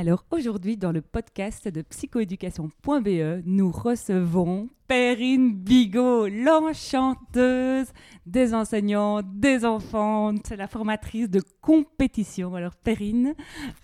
Alors aujourd'hui, dans le podcast de psychoéducation.be, nous recevons Perrine Bigot, l'enchanteuse des enseignants, des enfants, la formatrice de compétition. Alors Perrine,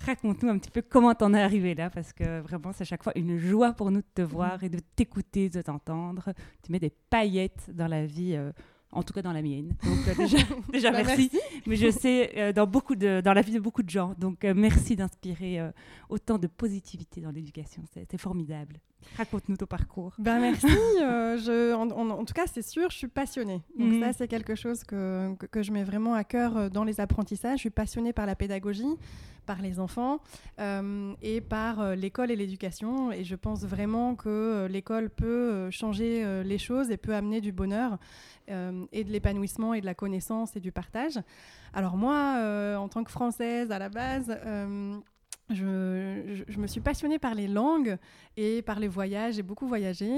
raconte-nous un petit peu comment t'en es arrivée là, parce que vraiment c'est à chaque fois une joie pour nous de te voir et de t'écouter, de t'entendre. Tu mets des paillettes dans la vie. Euh, en tout cas dans la mienne. Donc euh, déjà, déjà Bah, merci. merci. Mais je sais euh, dans beaucoup de dans la vie de beaucoup de gens. Donc euh, merci d'inspirer autant de positivité dans l'éducation. C'est formidable. Raconte-nous ton parcours. Ben merci. euh, je, en, en- en tout cas, c'est sûr, je suis passionnée. Donc Mhm. ça, c'est quelque chose que, que, que je mets vraiment à cœur euh, dans les apprentissages. Je suis passionnée par la pédagogie, par les enfants euh, et par l'école et l'éducation. Et je pense vraiment que l'école peut changer les choses et peut amener du bonheur euh, et de l'épanouissement et de la connaissance et du partage. Alors moi, en tant que Française à la base, je, me suis passionnée par les langues et par les voyages. J'ai beaucoup voyagé.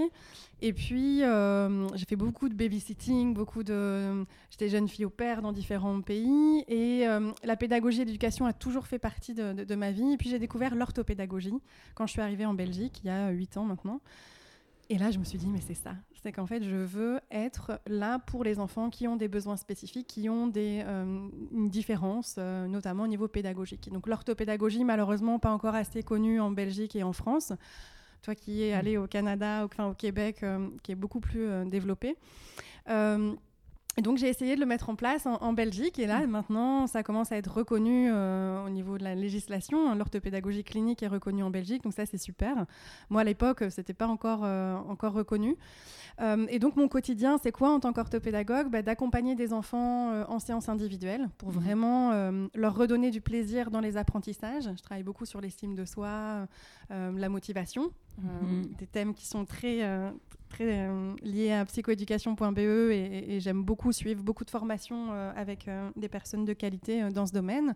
Et puis, euh, j'ai fait beaucoup de babysitting, beaucoup de... J'étais jeune fille au père dans différents pays. Et euh, la pédagogie et l'éducation a toujours fait partie de- de ma vie. Et puis, j'ai découvert l'orthopédagogie quand je suis arrivée en Belgique, il y a 8 ans maintenant. Et là, je me suis dit, mais c'est ça. C'est qu'en fait, je veux être là pour les enfants qui ont des besoins spécifiques, qui ont des, euh, une différence, euh, notamment au niveau pédagogique. Donc, l'orthopédagogie, malheureusement, pas encore assez connue en Belgique et en France. Toi qui es allé au Canada, au, enfin, au Québec, euh, qui est beaucoup plus euh, développé. Euh, donc j'ai essayé de le mettre en place en, en Belgique et là maintenant ça commence à être reconnu euh, au niveau de la législation. hein. L'orthopédagogie clinique est reconnue en Belgique donc ça c'est super. Moi à l'époque c'était pas encore, euh, encore reconnu. Euh, et donc mon quotidien c'est quoi en tant qu'orthopédagogue? Bah, D'accompagner des enfants euh, en séance individuelle pour Mhm. vraiment euh, leur redonner du plaisir dans les apprentissages. Je travaille beaucoup sur l'estime de soi, euh, la motivation, euh, Mhm. des thèmes qui sont très, euh, très euh, liés à psychoéducation.be et, j'aime beaucoup suivre beaucoup de formations euh, avec euh, des personnes de qualité dans ce domaine.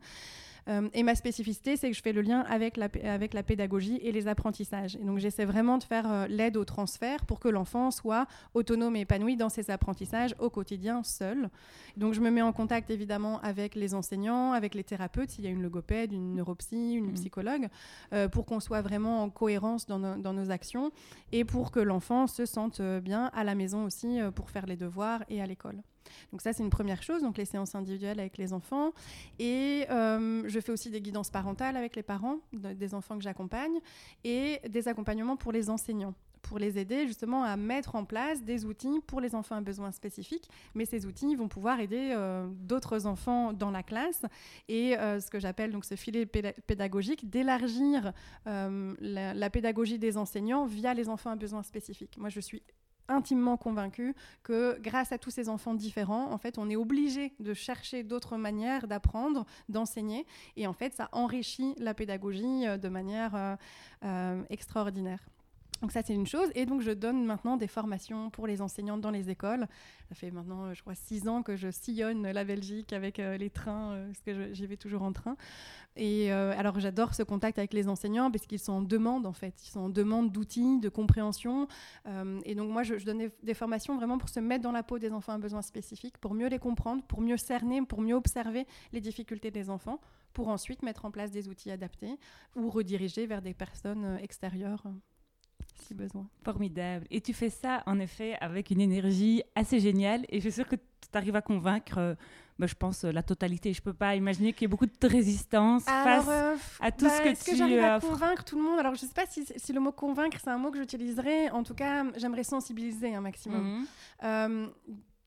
Euh, et ma spécificité, c'est que je fais le lien avec la, pé- avec la pédagogie et les apprentissages. Et donc j'essaie vraiment de faire euh, l'aide au transfert pour que l'enfant soit autonome et épanoui dans ses apprentissages au quotidien seul. Donc je me mets en contact évidemment avec les enseignants, avec les thérapeutes, s'il y a une logopède, une neuropsy, une Mhm. psychologue, euh, pour qu'on soit vraiment en cohérence dans, nos- dans nos actions et pour que l'enfant se sente bien à la maison aussi euh, pour faire les devoirs et à l'école. Donc ça, c'est une première chose, donc les séances individuelles avec les enfants. Et euh, je fais aussi des guidances parentales avec les parents de- des enfants que j'accompagne et des accompagnements pour les enseignants pour les aider justement à mettre en place des outils pour les enfants à besoins spécifiques. Mais ces outils vont pouvoir aider euh, d'autres enfants dans la classe et euh, ce que j'appelle donc ce filet péda- pédagogique d'élargir la, la pédagogie des enseignants via les enfants à besoins spécifiques. Moi, je suis intimement convaincue que grâce à tous ces enfants différents, en fait, on est obligé de chercher d'autres manières d'apprendre, d'enseigner, et en fait, ça enrichit la pédagogie euh, de manière euh, euh, extraordinaire. Donc ça, c'est une chose. Et donc, je donne maintenant des formations pour les enseignants dans les écoles. Ça fait maintenant, euh, je crois, six ans que je sillonne la Belgique avec euh, les trains, euh, parce que j'y vais toujours en train. Et alors, j'adore ce contact avec les enseignants parce qu'ils sont en demande, en fait. Ils sont en demande d'outils, de compréhension. Et donc, moi, je, je donne des, formations vraiment pour se mettre dans la peau des enfants à besoins spécifiques, pour mieux les comprendre, pour mieux cerner, pour mieux observer les difficultés des enfants, pour ensuite mettre en place des outils adaptés ou rediriger vers des personnes extérieures, si besoin. Formidable. Et tu fais ça, en effet, avec une énergie assez géniale. Et je suis sûre que tu arrives à convaincre, euh, bah, je pense, euh, la totalité. Je peux pas imaginer qu'il y ait beaucoup de résistance face euh, à tout ce que est-ce tu que j'arrive à offres. convaincre tout le monde? Alors, je ne sais pas si, si le mot convaincre, c'est un mot que j'utiliserais. En tout cas, j'aimerais sensibiliser un maximum. Mhm. Euh,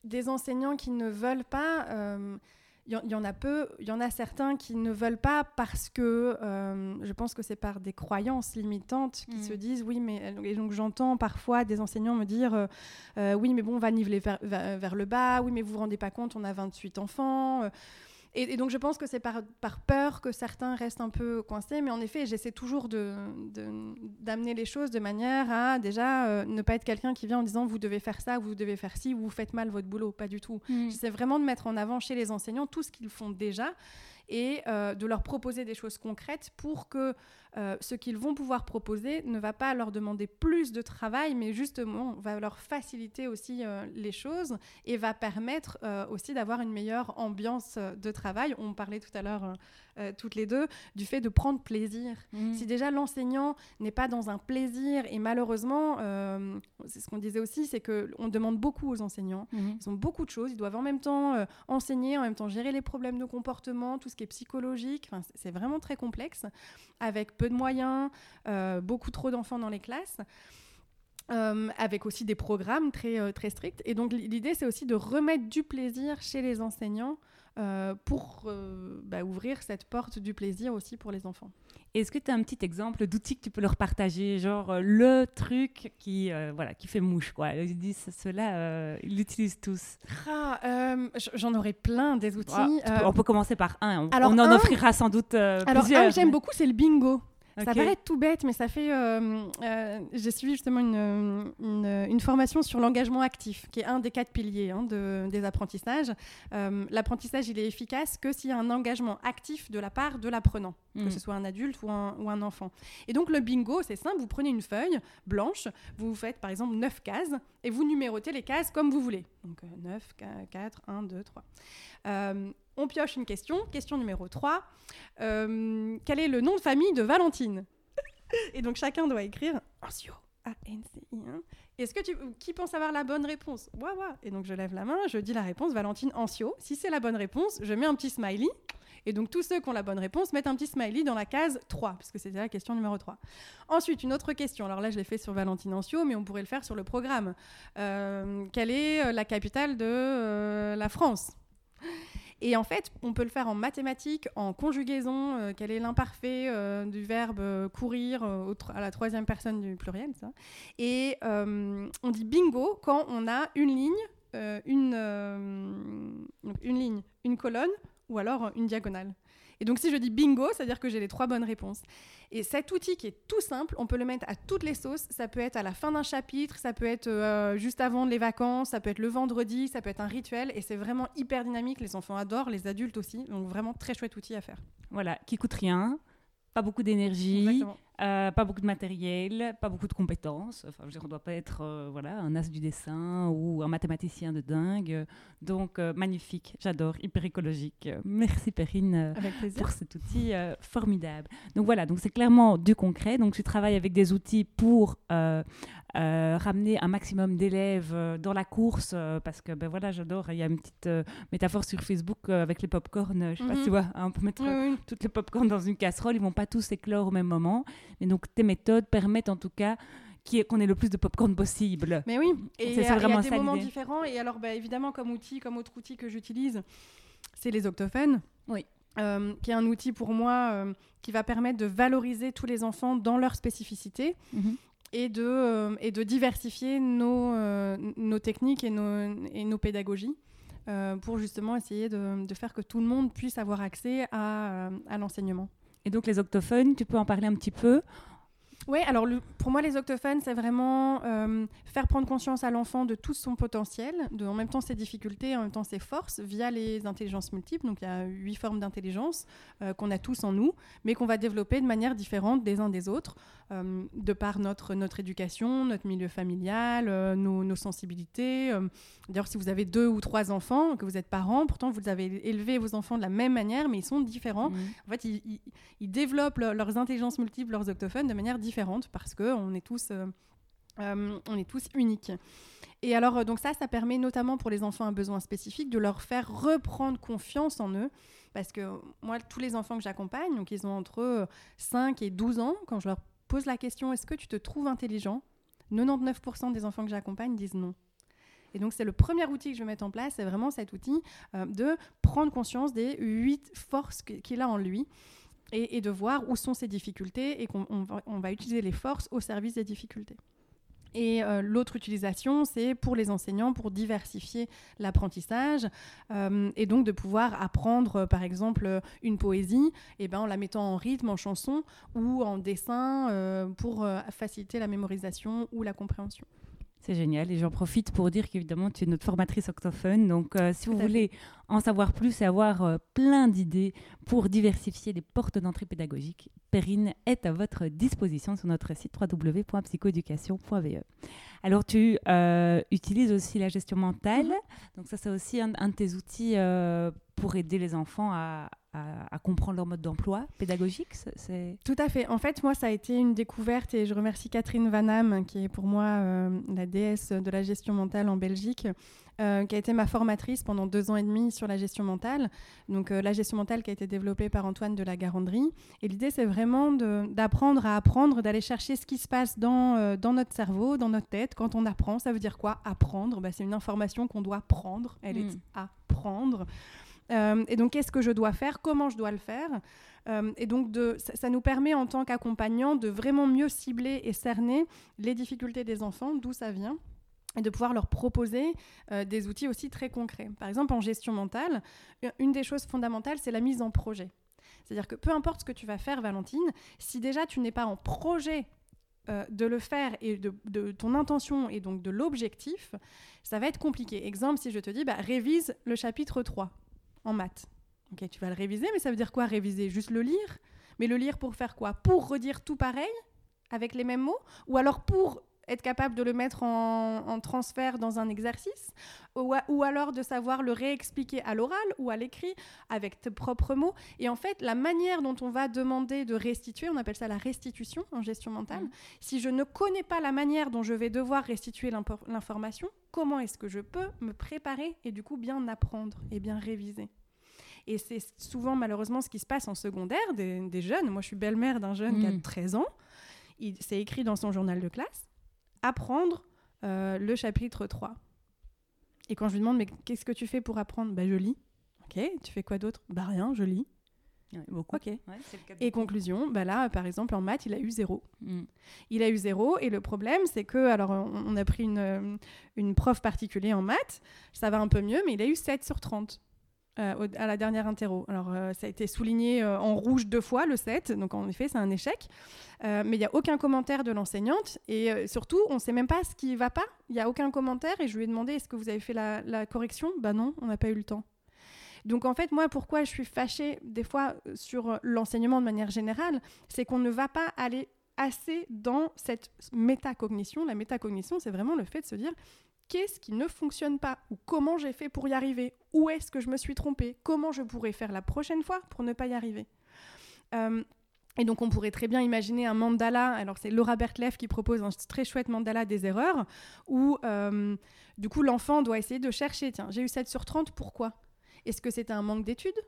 des enseignants qui ne veulent pas, euh, il y, en a peu, il y en a certains qui ne veulent pas parce que euh, je pense que c'est par des croyances limitantes qui se mm. disent oui, mais et donc j'entends parfois des enseignants me dire euh, euh, oui, mais bon, on va niveler vers, vers, le bas, oui, mais vous vous rendez pas compte, on a 28 enfants. Et, donc je pense que c'est par, par, peur que certains restent un peu coincés, mais en effet, j'essaie toujours d'amener de, les choses de manière à déjà euh, ne pas être quelqu'un qui vient en disant vous devez faire ça, vous devez faire ci, vous faites mal votre boulot, pas du tout. Mm. J'essaie vraiment de mettre en avant chez les enseignants tout ce qu'ils font déjà et euh, de leur proposer des choses concrètes pour que euh, ce qu'ils vont pouvoir proposer ne va pas leur demander plus de travail, mais justement va leur faciliter aussi euh, les choses et va permettre aussi d'avoir une meilleure ambiance de travail. On parlait tout à l'heure toutes les deux du fait de prendre plaisir. Mmh. Si déjà l'enseignant n'est pas dans un plaisir et malheureusement, c'est ce qu'on disait aussi, c'est qu'on demande beaucoup aux enseignants. Mmh. Ils ont beaucoup de choses. Ils doivent en même temps enseigner, en même temps gérer les problèmes de comportement, tout ce psychologique. C'est vraiment très complexe, avec peu de moyens, euh, beaucoup trop d'enfants dans les classes. Euh, avec aussi des programmes très, euh, très stricts. Et donc l'idée, c'est aussi de remettre du plaisir chez les enseignants pour bah, ouvrir cette porte du plaisir aussi pour les enfants. Est-ce que tu as un petit exemple d'outil que tu peux leur partager, genre euh, le truc qui, euh, voilà, qui fait mouche quoi? Ils disent cela, euh, ils l'utilisent tous. Ah, J'en aurais plein des outils. on peut commencer par un. On, en offrira sans doute plusieurs. Alors un que j'aime beaucoup, c'est le bingo. Ça paraît tout bête, mais ça fait. Euh, euh, j'ai suivi justement une, une, formation sur l'engagement actif, qui est un des quatre piliers hein, de, des apprentissages. Euh, l'apprentissage, il est efficace que s'il y a un engagement actif de la part de l'apprenant, que ce soit un adulte ou un, ou un enfant. Et donc, le bingo, c'est simple vous prenez une feuille blanche, vous faites par exemple 9 cases et vous numérotez les cases comme vous voulez. Donc, 9, 4, 1, 2, 3 on pioche une question. Question numéro 3. Euh, quel est le nom de famille de Valentine Et donc chacun doit écrire Ancio. A-N-C-I. Est-ce que tu... Qui pense avoir la bonne réponse? Waouh Et donc je lève la main, je dis la réponse, Valentine Ancio. Si c'est la bonne réponse, je mets un petit smiley. Et donc tous ceux qui ont la bonne réponse mettent un petit smiley dans la case 3, parce que c'était la question numéro 3. Ensuite, une autre question. Alors là, je l'ai fait sur Valentine Ancio, mais on pourrait le faire sur le programme. Euh, quelle est la capitale de euh, la France? Et en fait, on peut le faire en mathématiques, en conjugaison, euh, quel est l'imparfait euh, du verbe euh, courir à la troisième personne du pluriel. Et on dit bingo quand on a une ligne, une ligne, une colonne ou alors une diagonale. Et donc si je dis bingo, c'est-à-dire que j'ai les trois bonnes réponses. Et cet outil qui est tout simple, on peut le mettre à toutes les sauces. Ça peut être à la fin d'un chapitre, ça peut être euh, juste avant les vacances, ça peut être le vendredi, ça peut être un rituel. Et c'est vraiment hyper dynamique. Les enfants adorent, les adultes aussi. Donc vraiment très chouette outil à faire. Voilà, qui coûte rien, pas beaucoup d'énergie, euh, pas beaucoup de matériel, pas beaucoup de compétences. Enfin, je veux dire, on ne doit pas être euh, voilà, un as du dessin ou un mathématicien de dingue. Donc, euh, magnifique, j'adore, hyper écologique. Merci Perrine pour cet outil formidable. Donc voilà, donc c'est clairement du concret. Donc tu travailles avec des outils pour ramener un maximum d'élèves dans la course parce que ben voilà j'adore il y a une petite métaphore sur Facebook avec les pop-corn je sais pas si tu mhm. vois hein, on peut mettre toutes les pop-corn dans une casserole ils vont pas tous éclore au même moment et donc, tes méthodes permettent en tout cas qu'on ait le plus de popcorn possible. Mais oui, et il y a, des moments différents. Et alors, bah, évidemment, comme outil, comme autre outil que j'utilise, c'est les octophènes. Oui. Euh, qui est un outil pour moi euh, qui va permettre de valoriser tous les enfants dans leur spécificité mhm. Et, de, euh, et de diversifier nos, nos techniques et nos, et nos pédagogies. pour justement essayer de, de, faire que tout le monde puisse avoir accès à, à l'enseignement. Et donc les octophones, tu peux en parler un petit peu oui, alors pour moi, les octophones, c'est vraiment euh, faire prendre conscience à l'enfant de tout son potentiel, de en même temps ses difficultés, en même temps ses forces, via les intelligences multiples. Donc il y a huit formes d'intelligence euh, qu'on a tous en nous, mais qu'on va développer de manière différente des uns des autres, euh, de par notre, notre éducation, notre milieu familial, nos, sensibilités. D'ailleurs, si vous avez deux ou trois enfants, que vous êtes parents, pourtant vous avez élevé vos enfants de la même manière, mais ils sont différents. Mmh. En fait, ils, ils développent leurs intelligences multiples, leurs octophones, de manière différente parce qu'on est tous... Euh, euh, on est tous uniques. Et alors, euh, donc ça, ça permet notamment pour les enfants à besoin spécifique de leur faire reprendre confiance en eux. Parce que moi, tous les enfants que j'accompagne, donc ils ont entre 5 et 12 ans, quand je leur pose la question est-ce que tu te trouves intelligent? 99% des enfants que j'accompagne disent non. Et donc, c'est le premier outil que je vais mettre en place, c'est vraiment cet outil de prendre conscience des huit forces qu'il a en lui. Et, de voir où sont ses difficultés et qu'on va, utiliser les forces au service des difficultés. Et euh, l'autre utilisation, c'est pour les enseignants, pour diversifier l'apprentissage, euh, et donc de pouvoir apprendre, euh, par exemple, une poésie, et ben, en la mettant en rythme, en chanson ou en dessin, pour faciliter la mémorisation ou la compréhension. C'est génial et j'en profite pour dire qu'évidemment tu es notre formatrice octophone. Donc euh, si vous voulez en savoir plus et avoir euh, plein d'idées pour diversifier les portes d'entrée pédagogiques, Perrine est à votre disposition sur notre site www.psychoeducation.ve. Alors tu euh, utilises aussi la gestion mentale. Mm-hmm. Donc ça c'est aussi un, de tes outils pour aider les enfants à, à, comprendre leur mode d'emploi pédagogique c'est... Tout à fait. En fait, moi, ça a été une découverte et je remercie Catherine Vanham, qui est pour moi euh, la déesse de la gestion mentale en Belgique, euh, qui a été ma formatrice pendant deux ans et demi sur la gestion mentale. Donc, euh, la gestion mentale qui a été développée par Antoine de la Garandrie. Et l'idée, c'est vraiment d'apprendre à apprendre, d'aller chercher ce qui se passe dans, dans notre cerveau, dans notre tête. Quand on apprend, ça veut dire quoi? Apprendre. Bah, c'est une information qu'on doit prendre. Elle est hmm. à prendre. Euh, et donc, qu'est-ce que je dois faire? Comment je dois le faire? Euh, Et donc, ça, nous permet en tant qu'accompagnant de vraiment mieux cibler et cerner les difficultés des enfants, d'où ça vient et de pouvoir leur proposer euh, des outils aussi très concrets. Par exemple, en gestion mentale, une des choses fondamentales, c'est la mise en projet. C'est-à-dire que peu importe ce que tu vas faire, Valentine, si déjà tu n'es pas en projet de le faire et de, de, ton intention et donc de l'objectif, ça va être compliqué. Exemple, si je te dis, bah, révise le chapitre 3 en maths. Ok, tu vas le réviser, mais ça veut dire quoi réviser? Juste le lire? Mais le lire pour faire quoi? Pour redire tout pareil avec les mêmes mots? Ou alors pour être capable de le mettre en, transfert dans un exercice ou, alors de savoir le réexpliquer à l'oral ou à l'écrit avec tes propres mots. Et en fait, la manière dont on va demander de restituer, on appelle ça la restitution en gestion mentale. Mmh. Si je ne connais pas la manière dont je vais devoir restituer l'information, comment est-ce que je peux me préparer et du coup bien apprendre et bien réviser? Et c'est souvent malheureusement ce qui se passe en secondaire des, jeunes. Moi, je suis belle-mère d'un jeune qui a 13 mmh. ans. Il s'est écrit dans son journal de classe apprendre euh, le chapitre 3. Et quand je lui demande, mais qu'est-ce que tu fais pour apprendre? Bah, Je lis. Ok, tu fais quoi d'autre? Bah rien, je lis. beaucoup. Ok. et conclusion, bah là, par exemple, en maths, il a eu zéro. Hmm. Il a eu zéro, et le problème, c'est que, alors, on, a pris une, euh, une prof particulière en maths, ça va un peu mieux, mais il a eu 7 sur 30. Euh, à la dernière interro. Alors, euh, ça a été souligné euh, en rouge deux fois, le 7, donc en effet, c'est un échec. mais il n'y a aucun commentaire de l'enseignante, et surtout, on ne sait même pas ce qui ne va pas. Il n'y a aucun commentaire, et je lui ai demandé est-ce que vous avez fait la, la correction? Bah non, on n'a pas eu le temps. Donc en fait, moi, pourquoi je suis fâchée des fois sur l'enseignement de manière générale, c'est qu'on ne va pas aller assez dans cette métacognition. La métacognition, c'est vraiment le fait de se dire qu'est-ce qui ne fonctionne pas ou comment j'ai fait pour y arriver, où est-ce que je me suis trompée, comment je pourrais faire la prochaine fois pour ne pas y arriver. Euh, et donc on pourrait très bien imaginer un mandala, alors c'est Laura Bertleff qui propose un très chouette mandala des erreurs, où euh, du coup l'enfant doit essayer de chercher, tiens j'ai eu 7 sur 30, pourquoi? Est-ce que c'était un manque d'études?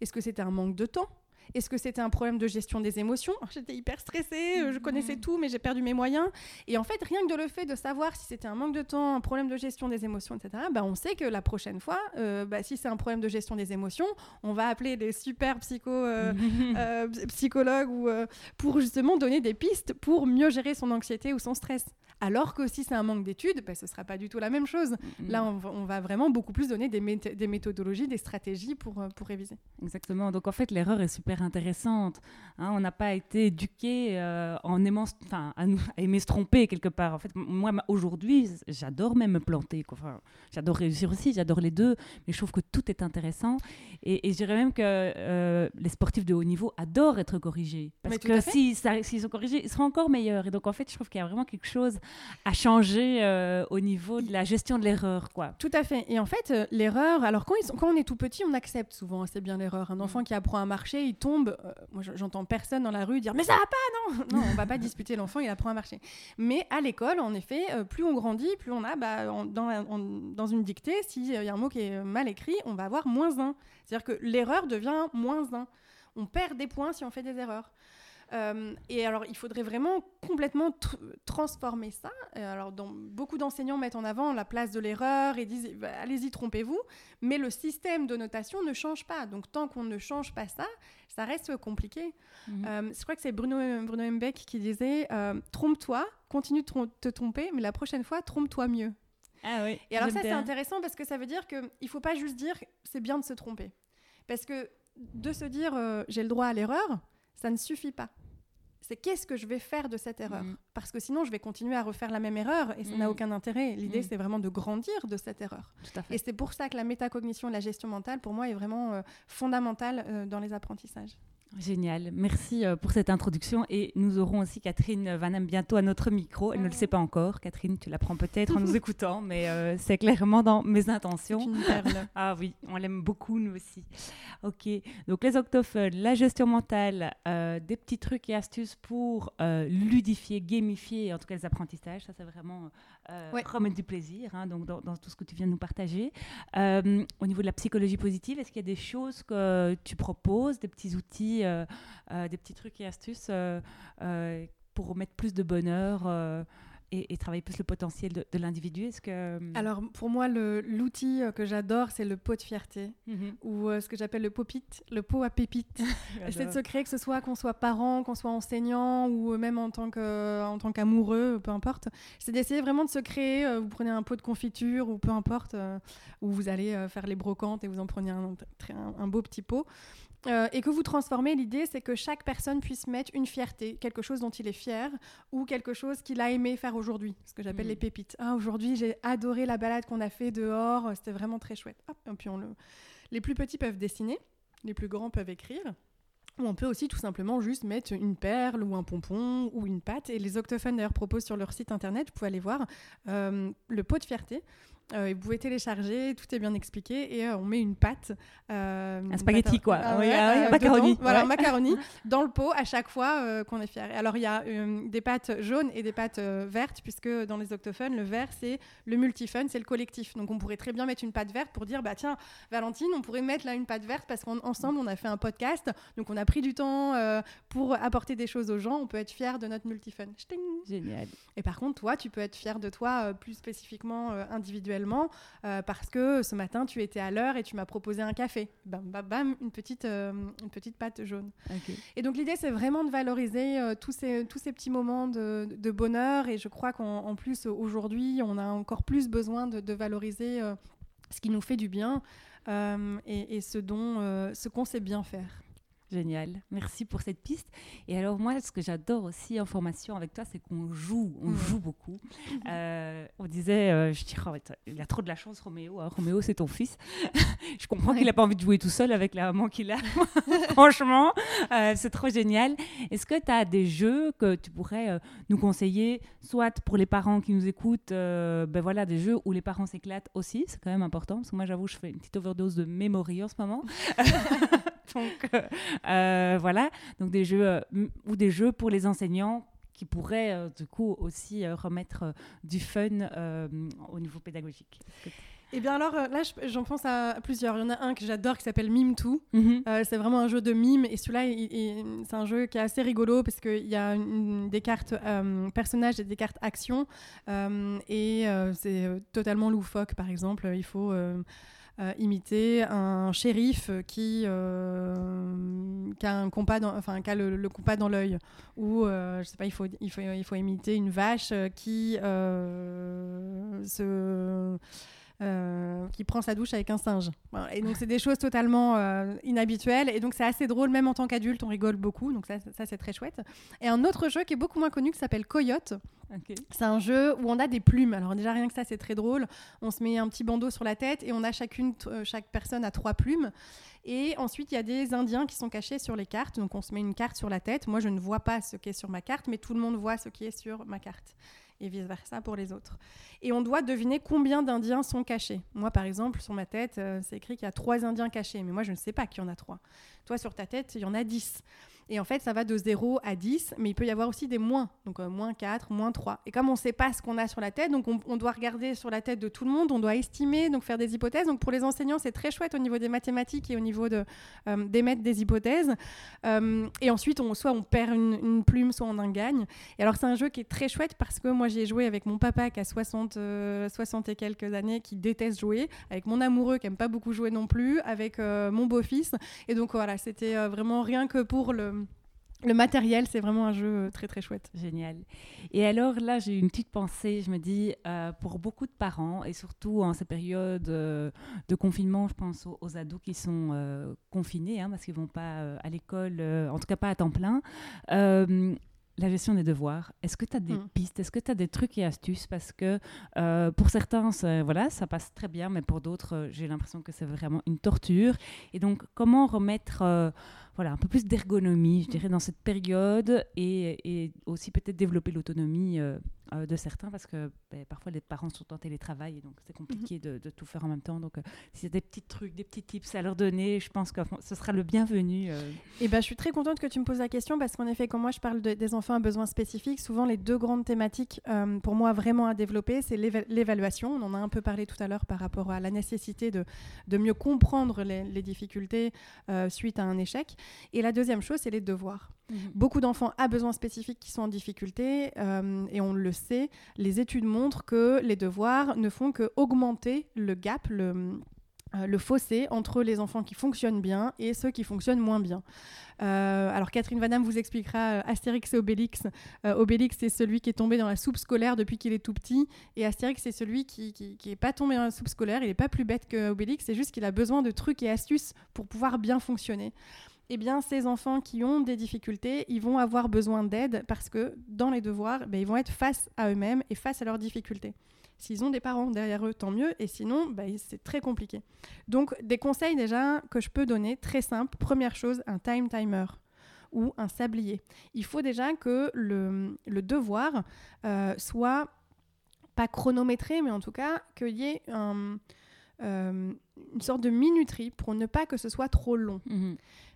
Est-ce que c'était un manque de temps? Est-ce que c'était un problème de gestion des émotions J'étais hyper stressée, euh, je connaissais mm. tout, mais j'ai perdu mes moyens. Et en fait, rien que de le fait de savoir si c'était un manque de temps, un problème de gestion des émotions, etc., bah, on sait que la prochaine fois, euh, bah, si c'est un problème de gestion des émotions, on va appeler des super psycho, euh, psychologues ou, pour justement donner des pistes pour mieux gérer son anxiété ou son stress. Alors que si c'est un manque d'études, bah, ce ne sera pas du tout la même chose. Là, on va, vraiment beaucoup plus donner des, des méthodologies, des stratégies pour, pour réviser. Exactement. Donc en fait, l'erreur est super intéressante. Hein. on n'a pas été éduqué euh, en aimant, enfin, à, aimer se tromper quelque part. En fait, moi aujourd'hui, j'adore même me planter. Enfin, j'adore réussir aussi, j'adore les deux, mais je trouve que tout est intéressant. Et, je dirais même que euh, les sportifs de haut niveau adorent être corrigés, parce que s'ils sont corrigés, ils seront encore meilleurs. Et donc en fait, je trouve qu'il y a vraiment quelque chose à changer euh, au niveau de la gestion de l'erreur, quoi. Tout à fait. Et en fait, l'erreur, alors quand, ils sont, quand on est tout petit, on accepte souvent, c'est bien l'erreur. Un enfant mm. qui apprend à marcher, il tombe, euh, moi j'entends personne dans la rue dire mais ça va pas, non Non, on va pas disputer l'enfant, il apprend à marcher. Mais à l'école, en effet, euh, plus on grandit, plus on a, bah, dans, dans, une dictée, s'il y a un mot qui est mal écrit, on va avoir moins un. C'est-à-dire que l'erreur devient moins un. On perd des points si on fait des erreurs. Euh, et alors, il faudrait vraiment complètement transformer ça. alors, dans, beaucoup d'enseignants mettent en avant la place de l'erreur et disent bah, allez-y, trompez-vous. Mais le système de notation ne change pas. Donc, tant qu'on ne change pas ça, ça reste compliqué. Mhm. Euh, je crois que c'est Bruno, Bruno Mbeck qui disait euh, trompe-toi, continue de te tromper, mais la prochaine fois, trompe-toi mieux. Ah oui. Et alors, ça, c'est intéressant parce que ça veut dire qu'il ne faut pas juste dire c'est bien de se tromper. Parce que de se dire j'ai le droit à l'erreur, ça ne suffit pas c'est qu'est-ce que je vais faire de cette erreur mm. Parce que sinon, je vais continuer à refaire la même erreur et ça n'a mm. aucun intérêt. L'idée, mm. c'est vraiment de grandir de cette erreur. Et c'est pour ça que la métacognition et la gestion mentale, pour moi, est vraiment euh, fondamentale euh, dans les apprentissages. Génial, merci euh, pour cette introduction et nous aurons aussi Catherine Vanham bientôt à notre micro. Elle ne le sait pas encore. Catherine, tu l'apprends peut-être en nous écoutant, mais euh, c'est clairement dans mes intentions. Perle. ah oui, on l'aime beaucoup nous aussi. Ok, donc les octophones, la gestion mentale, euh, des petits trucs et astuces pour ludifier, gamifier, en tout cas les apprentissages. Ça c'est vraiment remettre du plaisir. Hein, donc dans, dans, tout ce que tu viens de nous partager. au niveau de la psychologie positive, est-ce qu'il y a des choses que tu proposes, des petits outils euh, euh, des petits trucs et astuces euh, pour mettre plus de bonheur et, travailler plus le potentiel de, l'individu Est-ce que alors pour moi l'outil que j'adore c'est le pot de fierté mhm. ou ce que j'appelle le popit, le pot à pépites. c'est de se créer que ce soit qu'on soit parent, qu'on soit enseignant ou même en tant que en tant qu'amoureux, peu importe. C'est d'essayer vraiment de se créer. vous prenez un pot de confiture ou peu importe où vous allez faire les brocantes et vous en prenez un, un beau petit pot euh, et que vous transformez, l'idée c'est que chaque personne puisse mettre une fierté, quelque chose dont il est fier ou quelque chose qu'il a aimé faire aujourd'hui, ce que j'appelle les mm. pépites. Ah, aujourd'hui j'ai adoré la balade qu'on a fait dehors, c'était vraiment très chouette. et puis on le... Les plus petits peuvent dessiner, les plus grands peuvent écrire. Ou on peut aussi tout simplement juste mettre une perle ou un pompon ou une pâte. Et les octophones d'ailleurs proposent sur leur site internet, vous pouvez aller voir, euh, le pot de fierté. Euh, vous pouvez télécharger, tout est bien expliqué et euh, on met une pâte. Euh, un spaghetti quoi, ah oui, ah macaroni. voilà, macaroni dans le pot à chaque fois qu'on est fier. alors il y a des pâtes jaunes et des pâtes vertes puisque dans les octophones, le vert c'est le multifun, c'est le collectif. Donc on pourrait très bien mettre une pâte verte pour dire bah tiens Valentine, on pourrait mettre là une pâte verte parce qu'ensemble on a fait un podcast, donc on a pris du temps pour apporter des choses aux gens. On peut être fier de notre multifun. Génial. Et par contre toi, tu peux être fier de toi plus spécifiquement individuellement euh, parce que ce matin tu étais à l'heure et tu m'as proposé un café. Bam, bam, bam, une petite, euh, une petite pâte jaune. Et donc l'idée c'est vraiment de valoriser euh, tous, ces, tous ces petits moments de, bonheur et je crois qu'en plus aujourd'hui on a encore plus besoin de, valoriser ce qui nous fait du bien et, et, ce dont ce qu'on sait bien faire. Génial. Merci pour cette piste. Et alors, moi, ce que j'adore aussi en formation avec toi, c'est qu'on joue. On mm. joue beaucoup. Euh, on disait, euh, je dirais, oh, il a trop de la chance, Roméo. Hein. Roméo, c'est ton fils. je comprends qu'il n'a pas envie de jouer tout seul avec la maman qu'il a. Franchement, euh, c'est trop génial. Est-ce que tu as des jeux que tu pourrais nous conseiller, soit pour les parents qui nous écoutent, ben voilà, des jeux où les parents s'éclatent aussi. C'est quand même important. Parce que moi, j'avoue, je fais une petite overdose de memory en ce moment. Donc euh, euh, voilà, donc des jeux euh, ou des jeux pour les enseignants qui pourraient du coup aussi remettre du fun au niveau pédagogique. Eh bien alors là, j'en pense à plusieurs. Il y en a un que j'adore qui s'appelle Mime Tout. Mhm. c'est vraiment un jeu de mime et celui-là, c'est un jeu qui est assez rigolo parce qu'il y a des cartes personnages et des cartes actions et c'est totalement loufoque. Par exemple, il faut euh, imiter un shérif qui, euh, qui a un compas dans, enfin, qui a le, compas dans l'œil, ou euh, je sais pas, il faut, il faut, il faut imiter une vache qui se euh, qui prend sa douche avec un singe. Et donc, c'est des choses totalement euh, inhabituelles. Et donc, c'est assez drôle, même en tant qu'adulte, on rigole beaucoup. Donc, ça, ça c'est très chouette. Et un autre jeu qui est beaucoup moins connu, qui s'appelle Coyote. C'est un jeu où on a des plumes. Alors, déjà, rien que ça, c'est très drôle. On se met un petit bandeau sur la tête et on a chacune, euh, chaque personne a trois plumes. Et ensuite, il y a des Indiens qui sont cachés sur les cartes. Donc, on se met une carte sur la tête. Moi, je ne vois pas ce qui est sur ma carte, mais tout le monde voit ce qui est sur ma carte et vice-versa pour les autres. Et on doit deviner combien d'Indiens sont cachés. Moi, par exemple, sur ma tête, euh, c'est écrit qu'il y a trois Indiens cachés, mais moi, je ne sais pas qu'il y en a trois. Toi, sur ta tête, il y en a dix. Et en fait, ça va de 0 à 10, mais il peut y avoir aussi des moins, donc euh, moins 4, moins 3. Et comme on ne sait pas ce qu'on a sur la tête, donc on, doit regarder sur la tête de tout le monde, on doit estimer, donc faire des hypothèses. Donc pour les enseignants, c'est très chouette au niveau des mathématiques et au niveau de, euh, d'émettre des hypothèses. Euh, et ensuite, on, soit on perd une, plume, soit on en gagne. Et alors c'est un jeu qui est très chouette parce que moi j'ai joué avec mon papa qui a 60, 60 et quelques années, qui déteste jouer, avec mon amoureux qui aime pas beaucoup jouer non plus, avec mon beau-fils. Et donc voilà, c'était vraiment rien que pour le le matériel, c'est vraiment un jeu euh, très très chouette. Génial. Et alors là, j'ai une petite pensée. Je me dis, euh, pour beaucoup de parents, et surtout en ces périodes euh, de confinement, je pense aux, ados qui sont confinés, hein, parce qu'ils ne vont pas à l'école, en tout cas pas à temps plein. la gestion des devoirs, est-ce que tu as des hmm. pistes? Est-ce que tu as des trucs et astuces? Parce que pour certains, voilà, ça passe très bien, mais pour d'autres, j'ai l'impression que c'est vraiment une torture. Et donc, comment remettre voilà, un peu plus d'ergonomie, je dirais, dans cette période et, et aussi peut-être développer l'autonomie euh, euh, de certains parce que ben, parfois les parents sont en télétravail et donc c'est compliqué mhm. de, tout faire en même temps. Donc euh, s'il y a des petits trucs, des petits tips à leur donner, je pense que ce sera le bienvenu. Et eh ben, je suis très contente que tu me poses la question parce qu'en effet, quand moi je parle des enfants à besoins spécifiques, souvent les deux grandes thématiques pour moi vraiment à développer, c'est l'évaluation. On en a un peu parlé tout à l'heure par rapport à la nécessité de, de mieux comprendre les, les difficultés suite à un échec. Et la deuxième chose, c'est les devoirs. Mhm. Beaucoup d'enfants à besoins spécifiques qui sont en difficulté, euh, et on le sait, les études montrent que les devoirs ne font que augmenter le gap, le, euh, le fossé entre les enfants qui fonctionnent bien et ceux qui fonctionnent moins bien. Euh, alors Catherine Vanham vous expliquera Astérix et Obélix. Obélix, c'est celui qui est tombé dans la soupe scolaire depuis qu'il est tout petit, et Astérix, c'est celui qui n'est pas tombé dans la soupe scolaire. Il n'est pas plus bête que Obélix, c'est juste qu'il a besoin de trucs et astuces pour pouvoir bien fonctionner eh bien, ces enfants qui ont des difficultés, ils vont avoir besoin d'aide parce que dans les devoirs, ben, ils vont être face à eux-mêmes et face à leurs difficultés. S'ils ont des parents derrière eux, tant mieux, et sinon, ben, c'est très compliqué. Donc, des conseils déjà que je peux donner, très simple. Première chose, un time timer ou un sablier. Il faut déjà que le, devoir euh, soit pas chronométré, mais en tout cas qu'il y ait euh, une sorte de minuterie pour ne pas que ce soit trop long. Mmh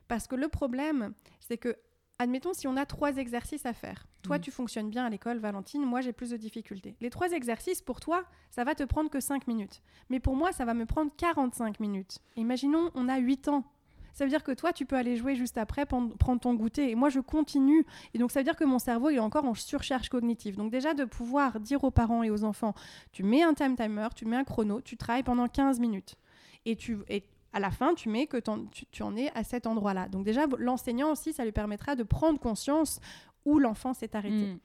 parce que le problème, c'est que, admettons, si on a trois exercices à faire, toi, mm. tu fonctionnes bien à l'école, Valentine, moi, j'ai plus de difficultés. Les trois exercices, pour toi, ça va te prendre que 5 minutes. Mais pour moi, ça va me prendre 45 minutes. Imaginons, on a 8 ans. Ça veut dire que toi, tu peux aller jouer juste après, prendre ton goûter. Et moi, je continue. Et donc, ça veut dire que mon cerveau est encore en surcharge cognitive. Donc, déjà, de pouvoir dire aux parents et aux enfants, tu mets un time timer, tu mets un chrono, tu travailles pendant 15 minutes. Et, tu, et à la fin, tu mets que tu, en es à cet endroit-là. Donc déjà, l'enseignant aussi, ça lui permettra de prendre conscience où l'enfant s'est arrêté. Mm.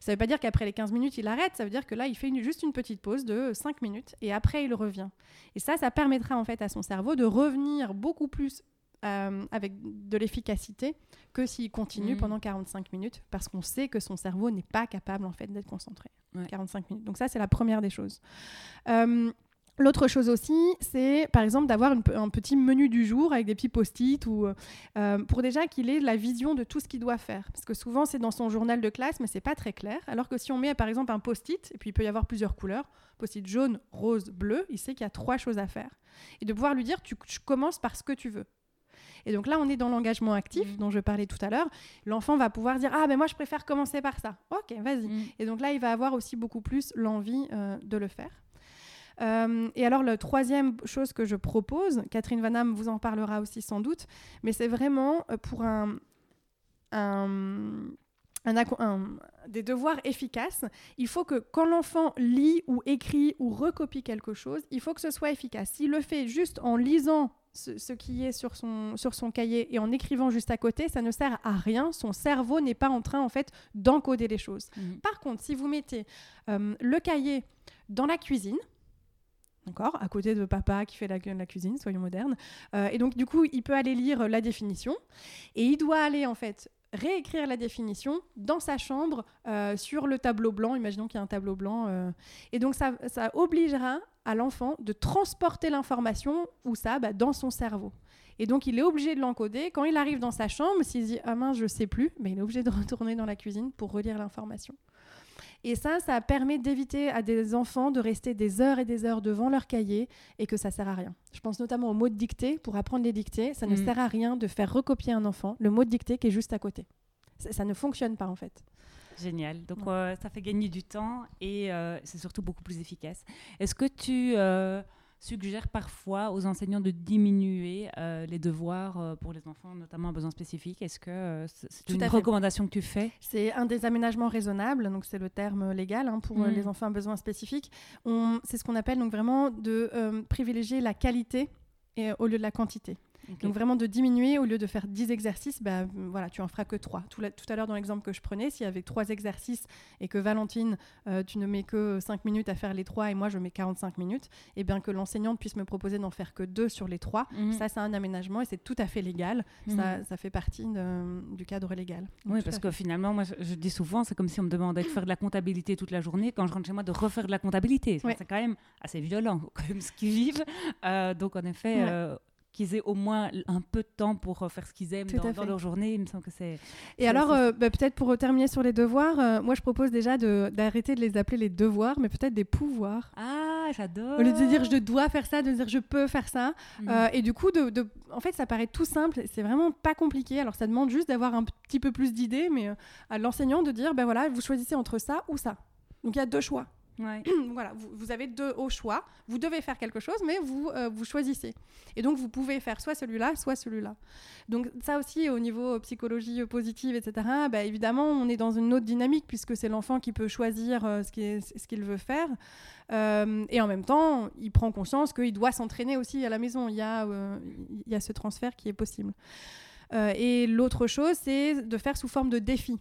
Ça ne veut pas dire qu'après les 15 minutes, il arrête, ça veut dire que là, il fait juste une petite pause de 5 minutes et après, il revient. Et ça, ça permettra en fait à son cerveau de revenir beaucoup plus euh, avec de l'efficacité que s'il continue mm. pendant 45 minutes parce qu'on sait que son cerveau n'est pas capable en fait d'être concentré. 45 minutes. Donc ça, c'est la première des choses. Euh, L'autre chose aussi, c'est par exemple d'avoir un petit menu du jour avec des petits post-it ou euh, pour déjà qu'il ait la vision de tout ce qu'il doit faire. Parce que souvent c'est dans son journal de classe, mais c'est pas très clair. Alors que si on met par exemple un post-it, et puis il peut y avoir plusieurs couleurs, post-it jaune, rose, bleu, il sait qu'il y a trois choses à faire. Et de pouvoir lui dire, tu, commences par ce que tu veux. Et donc là, on est dans l'engagement actif mmh. dont je parlais tout à l'heure. L'enfant va pouvoir dire Ah, ben moi, je préfère commencer par ça. Ok, vas-y. Mmh. Et donc là, il va avoir aussi beaucoup plus l'envie euh, de le faire. Euh, et alors, la troisième chose que je propose, Catherine Vanham vous en parlera aussi sans doute, mais c'est vraiment euh, pour un, des devoirs efficaces, il faut que quand l'enfant lit ou écrit ou recopie quelque chose, il faut que ce soit efficace. S'il le fait juste en lisant ce, qui est sur son, sur son cahier et en écrivant juste à côté, ça ne sert à rien. Son cerveau n'est pas en train en fait d'encoder les choses. Mmh. Par contre, si vous mettez euh, le cahier dans la cuisine, D'accord À côté de papa qui fait la, cuisine, soyons modernes. Euh, et donc, du coup, il peut aller lire la définition. Et il doit aller, en fait, réécrire la définition dans sa chambre euh, sur le tableau blanc. Imaginons qu'il y a un tableau blanc. Euh. Et donc, ça, obligera à l'enfant de transporter l'information, ou ça, bah, dans son cerveau. Et donc, il est obligé de l'encoder. Quand il arrive dans sa chambre, s'il dit Ah mince, je sais plus, mais il est obligé de retourner dans la cuisine pour relire l'information. Et ça, ça permet d'éviter à des enfants de rester des heures et des heures devant leur cahier et que ça sert à rien. Je pense notamment au mot de dictée. Pour apprendre les dictées, ça ne Mm. sert à rien de faire recopier un enfant le mot de dictée qui est juste à côté. Ça, ça ne fonctionne pas en fait. Génial. Donc, Ouais. euh, ça fait gagner du temps et euh, c'est surtout beaucoup plus efficace. Est-ce que tu suggères parfois aux enseignants de diminuer euh, les devoirs euh, pour les enfants, notamment à besoins spécifiques Est-ce que euh, c'est une fait. recommandation que tu fais? C'est un des aménagements raisonnables, donc c'est le terme légal hein, pour Mm. les enfants à besoins spécifiques. C'est ce qu'on appelle donc vraiment de privilégier la qualité et, au lieu de la quantité. Donc vraiment de diminuer, au lieu de faire 10 exercices, bah, voilà, tu en feras que 3. Tout, la- tout à l'heure dans l'exemple que je prenais, s'il y avait 3 exercices et que Valentine, euh, tu ne mets que 5 minutes à faire les 3 et moi je mets 45 minutes, et bien que l'enseignante puisse me proposer d'en faire que 2 sur les 3, Mhm. ça c'est un aménagement et c'est tout à fait légal. Mhm. Ça, ça fait partie de- du cadre légal. Donc, Oui, parce que finalement, moi, je, je dis souvent, c'est comme si on me demandait de faire de la comptabilité toute la journée. Quand je rentre chez moi, de refaire de la comptabilité. Ouais. C'est quand même assez violent, quand même, ce qu'ils vivent. Euh, donc, en effet, Ouais. euh, qu'ils aient au moins un peu de temps pour euh, faire ce qu'ils aiment dans, dans leur journée, il me semble que c'est... Et alors, euh, bah, peut-être pour terminer sur les devoirs, euh, moi je propose déjà d'arrêter de, les appeler les devoirs, mais peut-être des pouvoirs. Ah, j'adore Au lieu de dire je dois faire ça, de dire je peux faire ça. Mhm. Euh, et du coup, de, de- en fait, ça paraît tout simple, c'est vraiment pas compliqué. Alors, ça demande juste d'avoir un petit peu plus d'idées, mais à l'enseignant de dire ben voilà, vous choisissez entre ça ou ça. Donc, il y a deux choix. Voilà, vous, avez deux au choix. Vous devez faire quelque chose, mais vous, euh, vous choisissez. Et donc, vous pouvez faire soit celui-là, soit celui-là. Donc, ça aussi, au niveau euh, psychologie euh, positive, etc., bah, évidemment, on est dans une autre dynamique, puisque c'est l'enfant qui peut choisir ce qu'il veut faire. Et en même temps, il prend conscience qu'il doit s'entraîner aussi à la maison. Il y a, il y a ce transfert qui est possible. Et l'autre chose, c'est de faire sous forme de défi.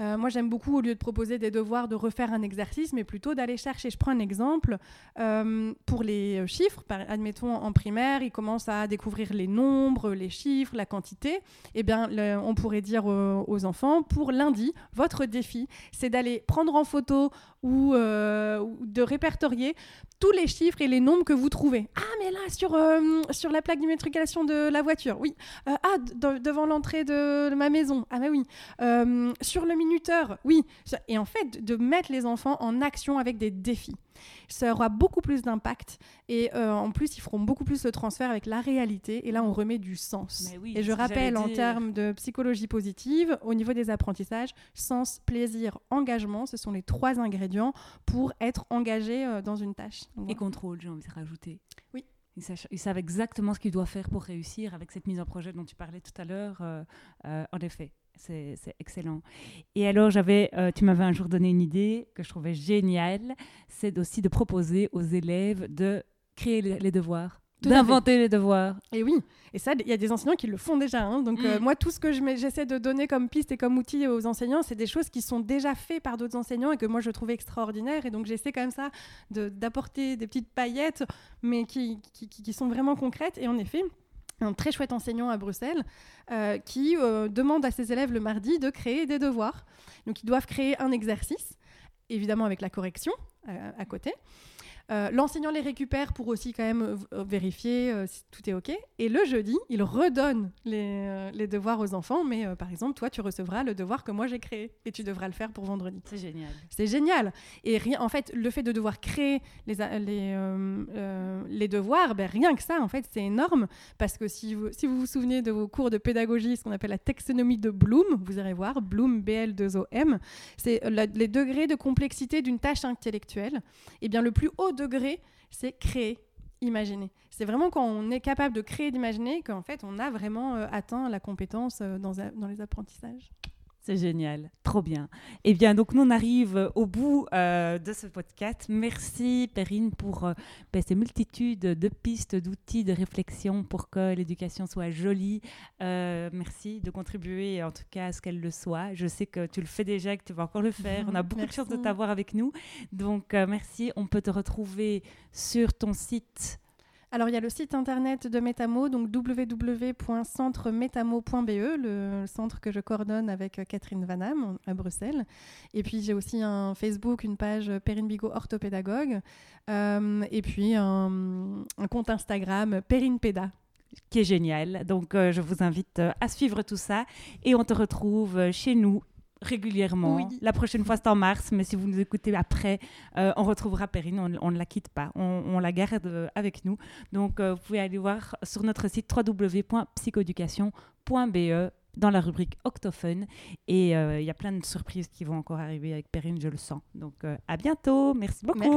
Euh, moi, j'aime beaucoup, au lieu de proposer des devoirs, de refaire un exercice, mais plutôt d'aller chercher. Je prends un exemple. euh, pour les euh, chiffres, admettons en primaire, ils commencent à découvrir les nombres, les chiffres, la quantité. Eh bien, on pourrait dire aux enfants, pour lundi, votre défi, c'est d'aller prendre en photo ou, de répertorier tous les chiffres et les nombres que vous trouvez. Ah, mais là, sur, sur la plaque d'immatriculation de la voiture, oui. Ah, de- devant l'entrée de ma maison, ah, bah oui. Sur le minuteur, oui. Et en fait, de mettre les enfants en action avec des défis. Ça aura beaucoup plus d'impact et euh, en plus, ils feront beaucoup plus le transfert avec la réalité et là, on remet du sens. Oui, et je rappelle en termes de psychologie positive, au niveau des apprentissages, sens, plaisir, engagement, ce sont les trois ingrédients pour être engagé euh, dans une tâche. Donc, Et contrôle, j'ai envie de rajouter. Oui. Ils, savent exactement ce qu'ils doivent faire pour réussir avec cette mise en projet dont tu parlais tout à l'heure. euh, en effet, c'est excellent. Et alors, j'avais, euh, tu m'avais un jour donné une idée que je trouvais géniale. C'est aussi de proposer aux élèves de créer les, devoirs, d'inventer les devoirs. Et oui, et ça, il y a des enseignants qui le font déjà. hein. Donc, euh, Mm. moi, tout ce que je j'essaie de donner comme piste et comme outil aux enseignants, c'est des choses qui sont déjà faites par d'autres enseignants et que moi, je trouvais extraordinaires. Et donc, j'essaie comme ça de- d'apporter des petites paillettes, mais qui, qui, qui- qui sont vraiment concrètes. Et en effet, un très chouette enseignant à Bruxelles euh, qui euh, demande à ses élèves le mardi de créer des devoirs. Donc, ils doivent créer un exercice, évidemment avec la correction euh, à côté. Euh, L'enseignant les récupère pour aussi quand même euh, vérifier euh, si tout est OK. Et le jeudi, il redonne les, les devoirs aux enfants. Mais euh, par exemple, toi, tu recevras le devoir que moi j'ai créé et tu devras le faire pour vendredi. C'est génial. C'est génial. Et rien, en fait, le fait de devoir créer les, les, les devoirs, ben, rien que ça, en fait, c'est énorme. Parce que si vous, si vous vous souvenez de vos cours de pédagogie, ce qu'on appelle la taxonomie de Bloom, vous irez voir, Bloom, BL2OM, c'est les degrés de complexité d'une tâche intellectuelle. Et bien, le plus haut degré, c'est créer. Imaginer. C'est vraiment quand on est capable de créer, d'imaginer, qu'en fait, on a vraiment euh, atteint la compétence euh, dans, les apprentissages. C'est génial, trop bien. Eh bien, donc nous on arrive au bout euh, de ce podcast. Merci Perrine pour euh, ben, ces multitudes de pistes, d'outils, de réflexion pour que l'éducation soit jolie. Euh, merci de contribuer en tout cas à ce qu'elle le soit. Je sais que tu le fais déjà, que tu vas encore le faire. On a beaucoup de chance de t'avoir avec nous. Donc euh, merci. On peut te retrouver sur ton site. Alors, il y a le site internet de Métamo, donc www.centremetamo.be, le centre que je coordonne avec euh, Catherine Vanham à Bruxelles. Et puis, j'ai aussi un Facebook, une page Perrine Bigot orthopédagogue, euh, et puis un, compte Instagram Perrine Péda. qui est génial. Donc, euh, je vous invite à suivre tout ça et on te retrouve chez nous régulièrement. Oui. La prochaine fois, c'est en mars, mais si vous nous écoutez après, euh, on retrouvera Perrine. On, ne la quitte pas. On, on la garde euh, avec nous. Donc, euh, vous pouvez aller voir sur notre site www.psychoeducation.be dans la rubrique Octophone. Et il y a plein de surprises qui vont encore arriver avec Perrine, je le sens. Donc, à bientôt. Merci beaucoup. Merci.